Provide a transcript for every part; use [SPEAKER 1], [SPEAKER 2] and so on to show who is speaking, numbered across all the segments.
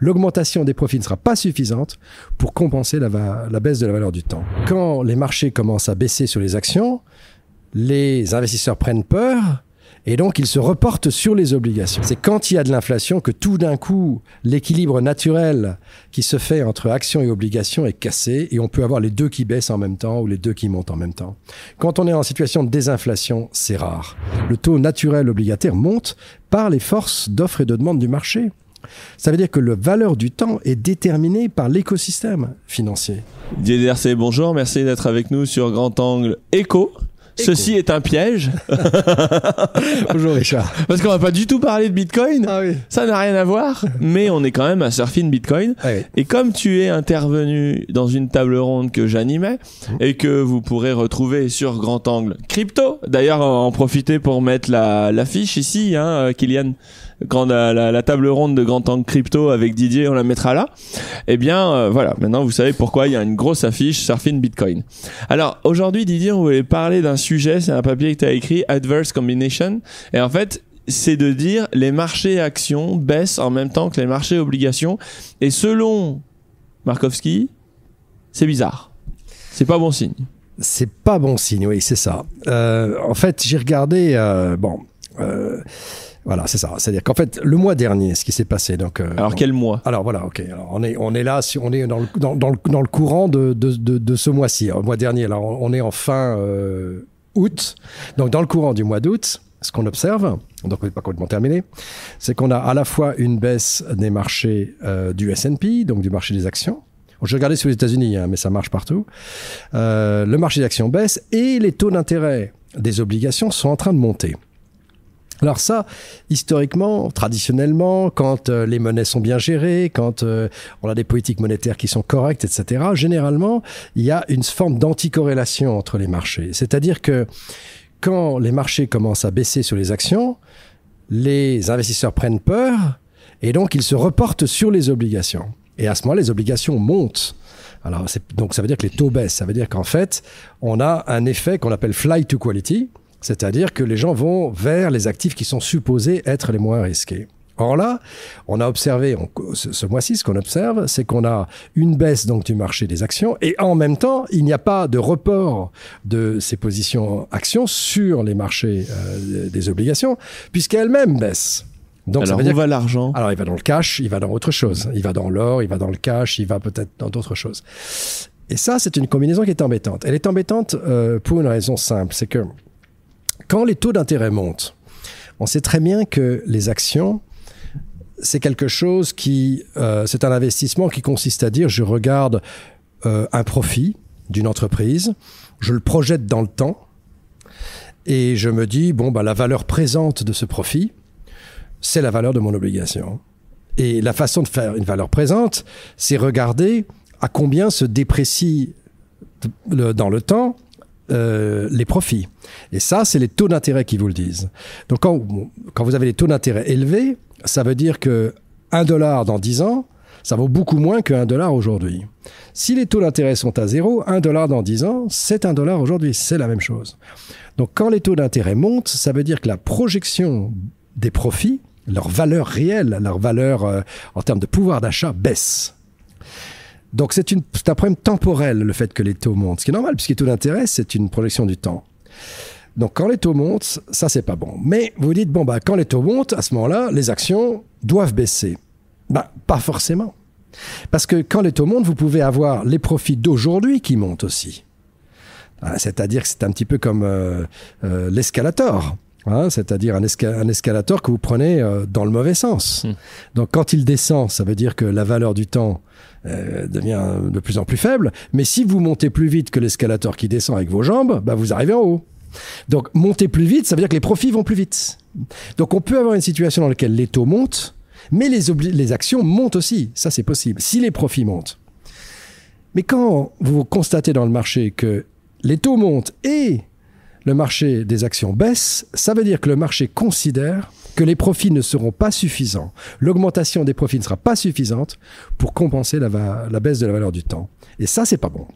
[SPEAKER 1] l'augmentation des profits ne sera pas suffisante pour compenser la, baisse de la valeur du temps. Quand les marchés commencent à baisser sur les actions, les investisseurs prennent peur et donc, ils se reportent sur les obligations. C'est quand il y a de l'inflation que tout d'un coup, l'équilibre naturel qui se fait entre actions et obligations est cassé et on peut avoir les deux qui baissent en même temps ou les deux qui montent en même temps. Quand on est en situation de désinflation, c'est rare. Le taux naturel obligataire monte par les forces d'offre et de demande du marché. Ça veut dire que la valeur du temps est déterminée par l'écosystème financier.
[SPEAKER 2] Didier bonjour, merci d'être avec nous sur Grand Angle Echo. Ceci est un piège.
[SPEAKER 1] Bonjour Richard.
[SPEAKER 2] Parce qu'on va pas du tout parler de Bitcoin.
[SPEAKER 1] Ah oui.
[SPEAKER 2] Ça n'a rien à voir. Mais on est quand même à Surfing Bitcoin.
[SPEAKER 1] Ah oui.
[SPEAKER 2] Et comme tu es intervenu dans une table ronde que j'animais
[SPEAKER 1] Mmh.
[SPEAKER 2] et que vous pourrez retrouver sur Grand Angle Crypto. D'ailleurs, en profiter pour mettre la, la fiche ici, hein, euh, Kylian. Quand la, la, la table ronde de Grand Angle Crypto avec Didier, on la mettra là. Eh bien, euh, voilà. Maintenant, vous savez pourquoi il y a une grosse affiche Surfing Bitcoin. Alors, aujourd'hui, Didier, on voulait parler d'un sujet. C'est un papier que tu as écrit, Adverse Combination. Et en fait, c'est de dire les marchés actions baissent en même temps que les marchés obligations. Et selon Markovski, c'est bizarre. C'est pas bon signe.
[SPEAKER 1] C'est pas bon signe, oui, c'est ça. Euh, en fait, j'ai regardé, euh, bon, euh, voilà, c'est ça. C'est-à-dire qu'en fait, le mois dernier, ce qui s'est passé, donc. euh,
[SPEAKER 2] Alors quel mois?
[SPEAKER 1] Alors voilà, ok. Alors, on est on est là, si on est dans le dans, dans le, dans le courant de de, de, de ce mois-ci, le mois dernier. Alors on on est en fin euh, août, donc dans le courant du mois d'août. Ce qu'on observe, donc on n'est pas complètement terminé, c'est qu'on a à la fois une baisse des marchés euh, du S&P, donc du marché des actions. Je regardais sur les États-Unis, hein, mais ça marche partout. Euh, le marché des actions baisse et les taux d'intérêt des obligations sont en train de monter. Alors ça, historiquement, traditionnellement, quand euh, les monnaies sont bien gérées, quand euh, on a des politiques monétaires qui sont correctes, etc., généralement, il y a une forme d'anticorrélation entre les marchés. C'est-à-dire que quand les marchés commencent à baisser sur les actions, les investisseurs prennent peur et donc ils se reportent sur les obligations. Et à ce moment, les obligations montent. Alors, donc ça veut dire que les taux baissent. Ça veut dire qu'en fait, on a un effet qu'on appelle fly to quality, c'est-à-dire que les gens vont vers les actifs qui sont supposés être les moins risqués. Or là, on a observé, on- ce, ce mois-ci, ce qu'on observe, c'est qu'on a une baisse donc du marché des actions et en même temps, il n'y a pas de report de ces positions actions sur les marchés euh, des obligations, puisqu'elles-mêmes baissent. Donc ça
[SPEAKER 2] Alors
[SPEAKER 1] veut
[SPEAKER 2] où
[SPEAKER 1] dire
[SPEAKER 2] va l'argent?
[SPEAKER 1] Alors, il va dans le cash, il va dans autre chose. Il va dans l'or, il va dans le cash, il va peut-être dans d'autres choses. Et ça, c'est une combinaison qui est embêtante. Elle est embêtante euh, pour une raison simple, c'est que quand les taux d'intérêt montent, on sait très bien que les actions, c'est quelque chose qui, euh, c'est un investissement qui consiste à dire, je regarde euh, un profit d'une entreprise, je le projette dans le temps, et je me dis, bon, bah, la valeur présente de ce profit, c'est la valeur de mon obligation. Et la façon de faire une valeur présente, c'est regarder à combien se déprécient le- dans le temps euh, les profits. Et ça, c'est les taux d'intérêt qui vous le disent. Donc quand, vous avez les taux d'intérêt élevés, ça veut dire que 1 dollar dans 10 ans, ça vaut beaucoup moins que 1 dollar aujourd'hui. Si les taux d'intérêt sont à zéro, 1 dollar dans 10 ans, c'est 1 dollar aujourd'hui. C'est la même chose. Donc quand les taux d'intérêt montent, ça veut dire que la projection des profits, leur valeur réelle, leur valeur euh, en termes de pouvoir d'achat baisse. Donc c'est un problème temporel le fait que les taux montent, ce qui est normal puisque les taux d'intérêt c'est une projection du temps. Donc quand les taux montent, ça c'est pas bon. Mais vous dites bon bah quand les taux montent, à ce moment-là, les actions doivent baisser. Bah pas forcément. Parce que quand les taux montent, vous pouvez avoir les profits d'aujourd'hui qui montent aussi. Ah, C'est-à-dire que c'est un petit peu comme euh, euh, l'escalator. hein, C'est-à-dire un, esca- un escalator que vous prenez euh, dans le mauvais sens.
[SPEAKER 2] Hmm.
[SPEAKER 1] Donc quand il descend, ça veut dire que la valeur du temps euh, devient de plus en plus faible. Mais si vous montez plus vite que l'escalator qui descend avec vos jambes, bah, vous arrivez en haut. Donc monter plus vite, ça veut dire que les profits vont plus vite. Donc on peut avoir une situation dans laquelle les taux montent, mais les, les actions montent aussi. Ça c'est possible, si les profits montent. Mais quand vous constatez dans le marché que les taux montent et le marché des actions baisse, ça veut dire que le marché considère que les profits ne seront pas suffisants. L'augmentation des profits ne sera pas suffisante pour compenser la, la baisse de la valeur du temps. Et ça, c'est pas bon.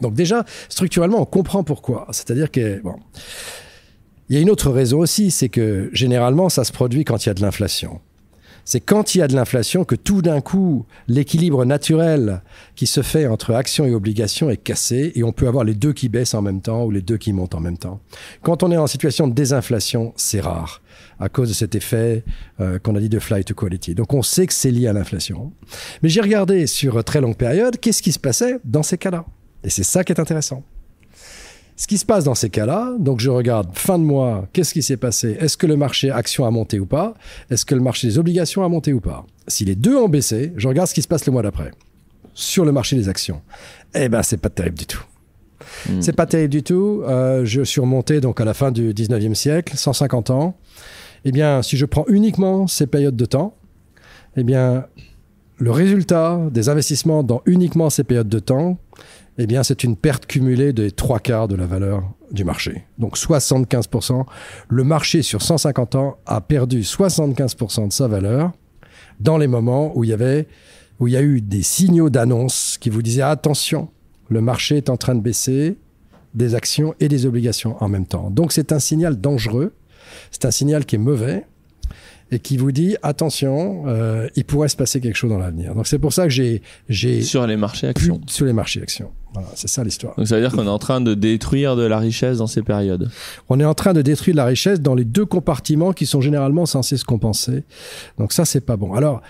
[SPEAKER 1] Donc déjà, structurellement, on comprend pourquoi. C'est-à-dire que, bon, il y a une autre raison aussi, c'est que généralement, ça se produit quand il y a de l'inflation. C'est quand il y a de l'inflation que tout d'un coup, l'équilibre naturel qui se fait entre actions et obligations est cassé et on peut avoir les deux qui baissent en même temps ou les deux qui montent en même temps. Quand on est en situation de désinflation, c'est rare à cause de cet effet euh, qu'on a dit de flight to quality. Donc on sait que c'est lié à l'inflation. Mais j'ai regardé sur très longue période qu'est-ce qui se passait dans ces cas-là? Et c'est ça qui est intéressant. Ce qui se passe dans ces cas-là, donc je regarde fin de mois, qu'est-ce qui s'est passé? Est-ce que le marché action a monté ou pas? Est-ce que le marché des obligations a monté ou pas? Si les deux ont baissé, je regarde ce qui se passe le mois d'après sur le marché des actions. Eh ben, c'est pas terrible du tout. Hmm. C'est pas terrible du tout. Euh, je suis remonté donc à la fin du 19e siècle, 150 ans. Eh bien, si je prends uniquement ces périodes de temps, eh bien, le résultat des investissements dans uniquement ces périodes de temps, eh bien, c'est une perte cumulée des trois quarts de la valeur du marché. Donc 75%. Le marché sur 150 ans a perdu 75% de sa valeur dans les moments où il y avait, où il y a eu des signaux d'annonce qui vous disaient attention, le marché est en train de baisser des actions et des obligations en même temps. Donc c'est un signal dangereux, c'est un signal qui est mauvais et qui vous dit attention, euh, il pourrait se passer quelque chose dans l'avenir. Donc c'est pour ça que j'ai j'ai
[SPEAKER 2] sur les marchés actions.
[SPEAKER 1] Sur les marchés actions. Voilà, c'est ça l'histoire.
[SPEAKER 2] Donc ça veut dire qu'on est en train de détruire de la richesse dans ces périodes.
[SPEAKER 1] On est en train de détruire de la richesse dans les deux compartiments qui sont généralement censés se compenser. Donc ça c'est pas bon. Alors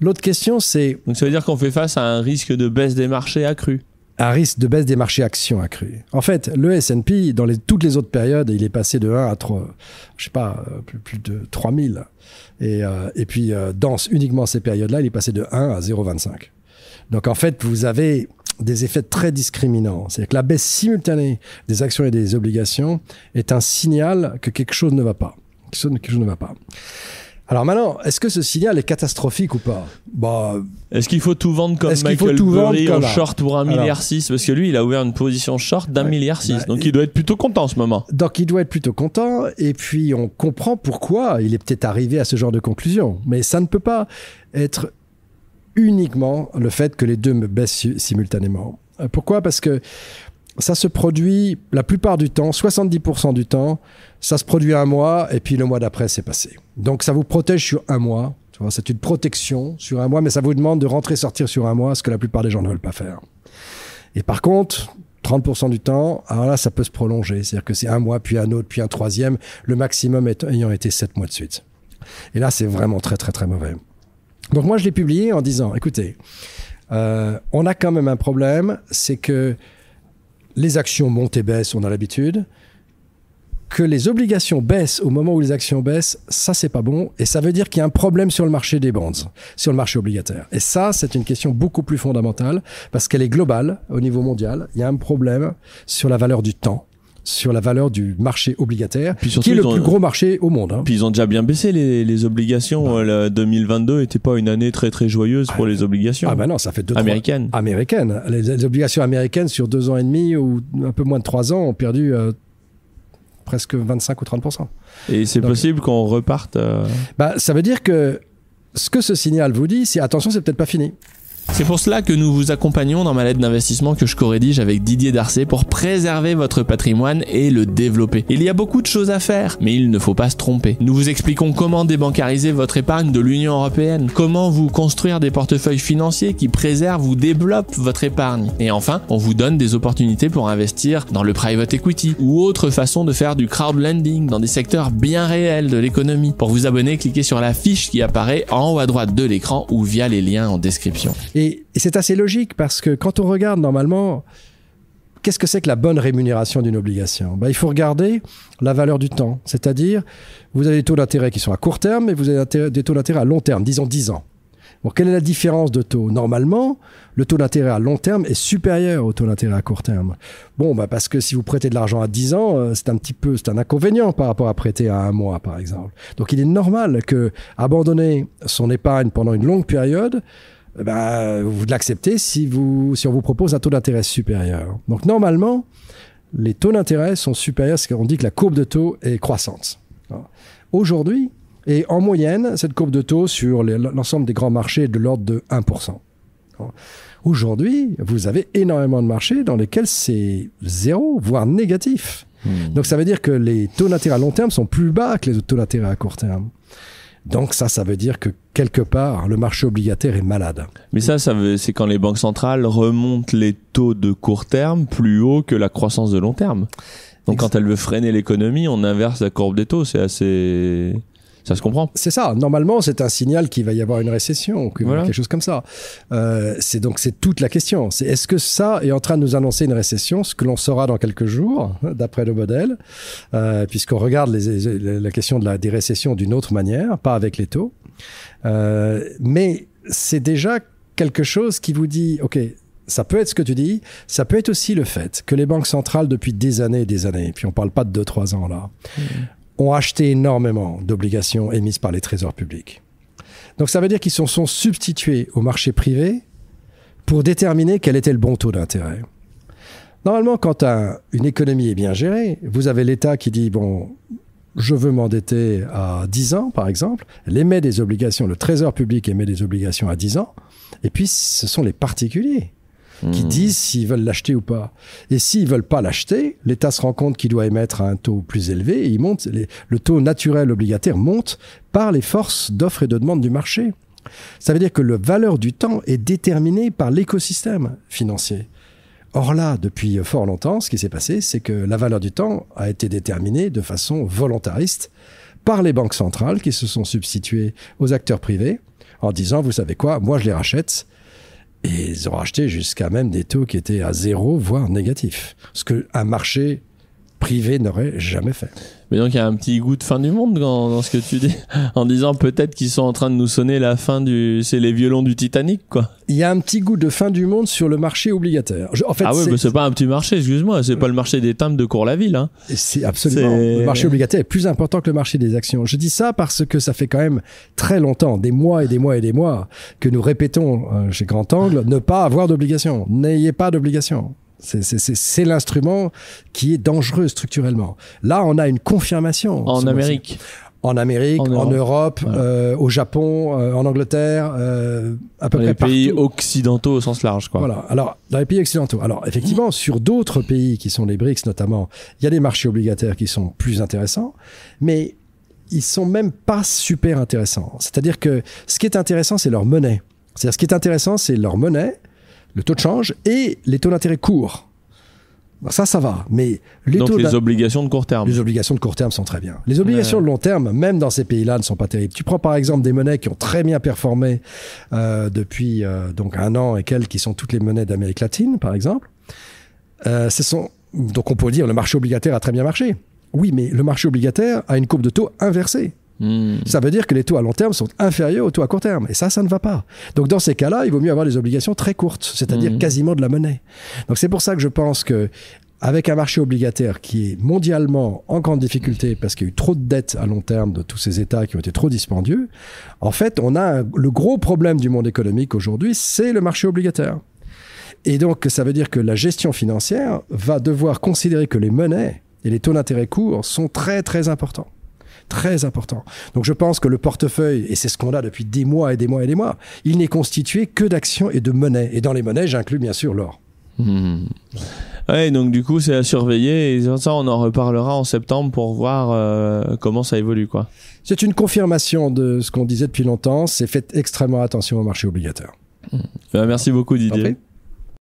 [SPEAKER 1] l'autre question c'est
[SPEAKER 2] Donc ça veut dire qu'on fait face à un risque de baisse des marchés accru
[SPEAKER 1] un risque de baisse des marchés actions accru. En fait, le S&P, dans les, toutes les autres périodes, il est passé de 1 à 3, je sais pas, euh, plus, de 3000. Et, euh, et puis, euh, dans uniquement ces périodes-là, il est passé de 1 à 0,25. Donc, en fait, vous avez des effets très discriminants. C'est-à-dire que la baisse simultanée des actions et des obligations est un signal que quelque chose ne va pas. Quelque chose ne va pas. Alors maintenant, est-ce que ce signal est catastrophique ou pas
[SPEAKER 2] bah, Est-ce qu'il faut tout vendre comme Michael tout Burry en short pour un milliard 6 Parce que lui, il a ouvert une position short d'un milliard 6. Bah, donc il doit être plutôt content en ce moment.
[SPEAKER 1] Donc il doit être plutôt content. Et puis on comprend pourquoi il est peut-être arrivé à ce genre de conclusion. Mais ça ne peut pas être uniquement le fait que les deux me baissent simultanément. Euh, pourquoi? Parce que ça se produit la plupart du temps, 70% du temps, ça se produit un mois et puis le mois d'après c'est passé. Donc ça vous protège sur un mois. C'est une protection sur un mois, mais ça vous demande de rentrer sortir sur un mois, ce que la plupart des gens ne veulent pas faire. Et par contre, 30% du temps, alors là, ça peut se prolonger. C'est-à-dire que c'est un mois, puis un autre, puis un troisième, le maximum ayant été 7 mois de suite. Et là, c'est vraiment très, très, très mauvais. Donc moi, je l'ai publié en disant, écoutez, euh, on a quand même un problème, c'est que les actions montent et baissent, on a l'habitude. Que les obligations baissent au moment où les actions baissent, ça c'est pas bon. Et ça veut dire qu'il y a un problème sur le marché des bonds, sur le marché obligataire. Et ça, c'est une question beaucoup plus fondamentale parce qu'elle est globale au niveau mondial. Il y a un problème sur la valeur du temps sur la valeur du marché obligataire, qui est le plus gros marché au monde. Hein.
[SPEAKER 2] Puis ils ont déjà bien baissé les, les obligations. Bah. Euh, 2022 n'était pas une année très très joyeuse pour ah, les obligations.
[SPEAKER 1] Ah ben non, ça fait deux
[SPEAKER 2] américaines.
[SPEAKER 1] Américaines. Les, obligations américaines sur deux ans et demi ou un peu moins de trois ans ont perdu euh, presque 25 ou 30%
[SPEAKER 2] Et c'est possible qu'on reparte. Euh,
[SPEAKER 1] bah, ça veut dire que ce que ce signal vous dit, c'est attention, c'est peut-être pas fini.
[SPEAKER 2] C'est pour cela que nous vous accompagnons dans ma lettre d'investissement que je co-rédige avec Didier Darcet pour préserver votre patrimoine et le développer. Il y a beaucoup de choses à faire, mais il ne faut pas se tromper. Nous vous expliquons comment débancariser votre épargne de l'Union Européenne, comment vous construire des portefeuilles financiers qui préservent ou développent votre épargne. Et enfin, on vous donne des opportunités pour investir dans le private equity ou autre façon de faire du crowdlending dans des secteurs bien réels de l'économie. Pour vous abonner, cliquez sur la fiche qui apparaît en haut à droite de l'écran ou via les liens en description.
[SPEAKER 1] Et, c'est assez logique parce que quand on regarde normalement, qu'est-ce que c'est que la bonne rémunération d'une obligation? Ben, Il faut regarder la valeur du temps. C'est-à-dire, vous avez des taux d'intérêt qui sont à court terme et vous avez des taux d'intérêt à long terme, disons 10 ans. Bon, quelle est la différence de taux? Normalement, le taux d'intérêt à long terme est supérieur au taux d'intérêt à court terme. Bon, bah parce que si vous prêtez de l'argent à 10 ans, euh, c'est un petit peu, c'est un inconvénient par rapport à prêter à un mois, par exemple. Donc, il est normal que abandonner son épargne pendant une longue période ben, vous l'acceptez si, vous, si on vous propose un taux d'intérêt supérieur. Donc normalement, les taux d'intérêt sont supérieurs, parce qu'on dit que la courbe de taux est croissante. Aujourd'hui, et en moyenne, cette courbe de taux sur l'ensemble des grands marchés est de l'ordre de 1%. Aujourd'hui, vous avez énormément de marchés dans lesquels c'est zéro, voire négatif. Hmm. Donc ça veut dire que les taux d'intérêt à long terme sont plus bas que les taux d'intérêt à court terme. Donc ça, ça veut dire que quelque part, le marché obligataire est malade.
[SPEAKER 2] Mais ça, ça veut, c'est quand les banques centrales remontent les taux de court terme plus haut que la croissance de long terme. Donc quand elle veut freiner l'économie, on inverse la courbe des taux. C'est assez ça se comprend.
[SPEAKER 1] C'est ça. Normalement, c'est un signal qu'il va y avoir une récession, quelque chose comme ça. Euh, c'est donc c'est toute la question. C'est est-ce que ça est en train de nous annoncer une récession, ce que l'on saura dans quelques jours, hein, d'après le modèle, euh, puisqu'on regarde les, la question de la des récessions d'une autre manière, pas avec les taux. Euh, mais c'est déjà quelque chose qui vous dit, ok, ça peut être ce que tu dis, ça peut être aussi le fait que les banques centrales, depuis des années et des années, puis on parle pas de 2-3 ans là, mmh ont acheté énormément d'obligations émises par les trésors publics. Donc ça veut dire qu'ils se sont substitués au marché privé pour déterminer quel était le bon taux d'intérêt. Normalement, quand une économie est bien gérée, vous avez l'État qui dit, bon, je veux m'endetter à 10 ans, par exemple, elle des obligations, le Trésor public émet des obligations à 10 ans, et puis ce sont les particuliers qui hmm. disent s'ils veulent l'acheter ou pas. Et s'ils veulent pas l'acheter, l'État se rend compte qu'il doit émettre un taux plus élevé et il monte, le taux naturel obligataire monte par les forces d'offre et de demande du marché. Ça veut dire que la valeur du temps est déterminée par l'écosystème financier. Or là, depuis fort longtemps, ce qui s'est passé, c'est que la valeur du temps a été déterminée de façon volontariste par les banques centrales qui se sont substituées aux acteurs privés en disant, vous savez quoi, moi je les rachète et ils ont racheté jusqu'à même des taux qui étaient à zéro, voire négatifs. Ce qu'un marché privé n'aurait jamais fait.
[SPEAKER 2] Mais donc il y a un petit goût de fin du monde dans, dans ce que tu dis, en disant peut-être qu'ils sont en train de nous sonner la fin du, c'est les violons du Titanic quoi.
[SPEAKER 1] Il y a un petit goût de fin du monde sur le marché obligataire.
[SPEAKER 2] en fait, ah ouais, mais c'est pas un petit marché, excuse-moi, c'est pas le marché des timbres de Cours-la-Ville. Hein.
[SPEAKER 1] C'est absolument. Le marché obligataire est plus important que le marché des actions. Je dis ça parce que ça fait quand même très longtemps, des mois et des mois et des mois, que nous répétons euh, chez Grand Angle ne pas avoir d'obligation. N'ayez pas d'obligation. C'est l'instrument qui est dangereux structurellement. Là, on a une confirmation.
[SPEAKER 2] En Amérique
[SPEAKER 1] en Amérique, en Europe, euh, au Japon, euh, en Angleterre, euh, à peu
[SPEAKER 2] dans
[SPEAKER 1] près
[SPEAKER 2] les pays occidentaux au sens large, quoi.
[SPEAKER 1] Voilà. Alors, dans les pays occidentaux. Alors, effectivement, sur d'autres pays qui sont les BRICS notamment, il y a des marchés obligataires qui sont plus intéressants, mais ils sont même pas super intéressants. C'est-à-dire que ce qui est intéressant, c'est leur monnaie. C'est-à-dire, ce qui est intéressant, c'est leur monnaie le taux de change et les taux d'intérêt courts. Ça, ça va. Mais
[SPEAKER 2] les Donc les obligations de court terme.
[SPEAKER 1] Les obligations de court terme sont très bien. Les obligations de long terme, même dans ces pays-là, ne sont pas terribles. Tu prends par exemple des monnaies qui ont très bien performé euh, depuis euh, donc un an et quelques, qui sont toutes les monnaies d'Amérique latine, par exemple. Euh, ce sont donc on peut dire le marché obligataire a très bien marché. Oui, mais le marché obligataire a une courbe de taux inversée. Hmm. Ça veut dire que les taux à long terme sont inférieurs aux taux à court terme. Et ça, ça ne va pas. Donc dans ces cas-là, il vaut mieux avoir des obligations très courtes, c'est-à-dire hmm. quasiment de la monnaie. Donc c'est pour ça que je pense que avec un marché obligataire qui est mondialement en grande difficulté parce qu'il y a eu trop de dettes à long terme de tous ces États qui ont été trop dispendieux, en fait, on a le gros problème du monde économique aujourd'hui, c'est le marché obligataire. Et donc, ça veut dire que la gestion financière va devoir considérer que les monnaies et les taux d'intérêt courts sont très, très importants très important. Donc je pense que le portefeuille, et c'est ce qu'on a depuis des mois et des mois et des mois, il n'est constitué que d'actions et de monnaies. Et dans les monnaies, j'inclus bien sûr l'or.
[SPEAKER 2] Hmm. Ouais, donc du coup, c'est à surveiller et ça, on en reparlera en septembre pour voir euh, comment ça évolue, quoi.
[SPEAKER 1] C'est une confirmation de ce qu'on disait depuis longtemps. C'est fait extrêmement attention au marché obligataire.
[SPEAKER 2] Hmm. Ben, merci beaucoup, Didier.